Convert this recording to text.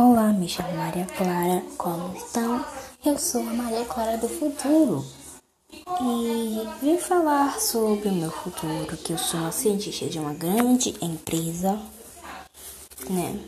Olá, me chamo Maria Clara, como estão? Eu sou a Maria Clara do futuro e vim falar sobre o meu futuro, que eu sou uma cientista de uma grande empresa, né?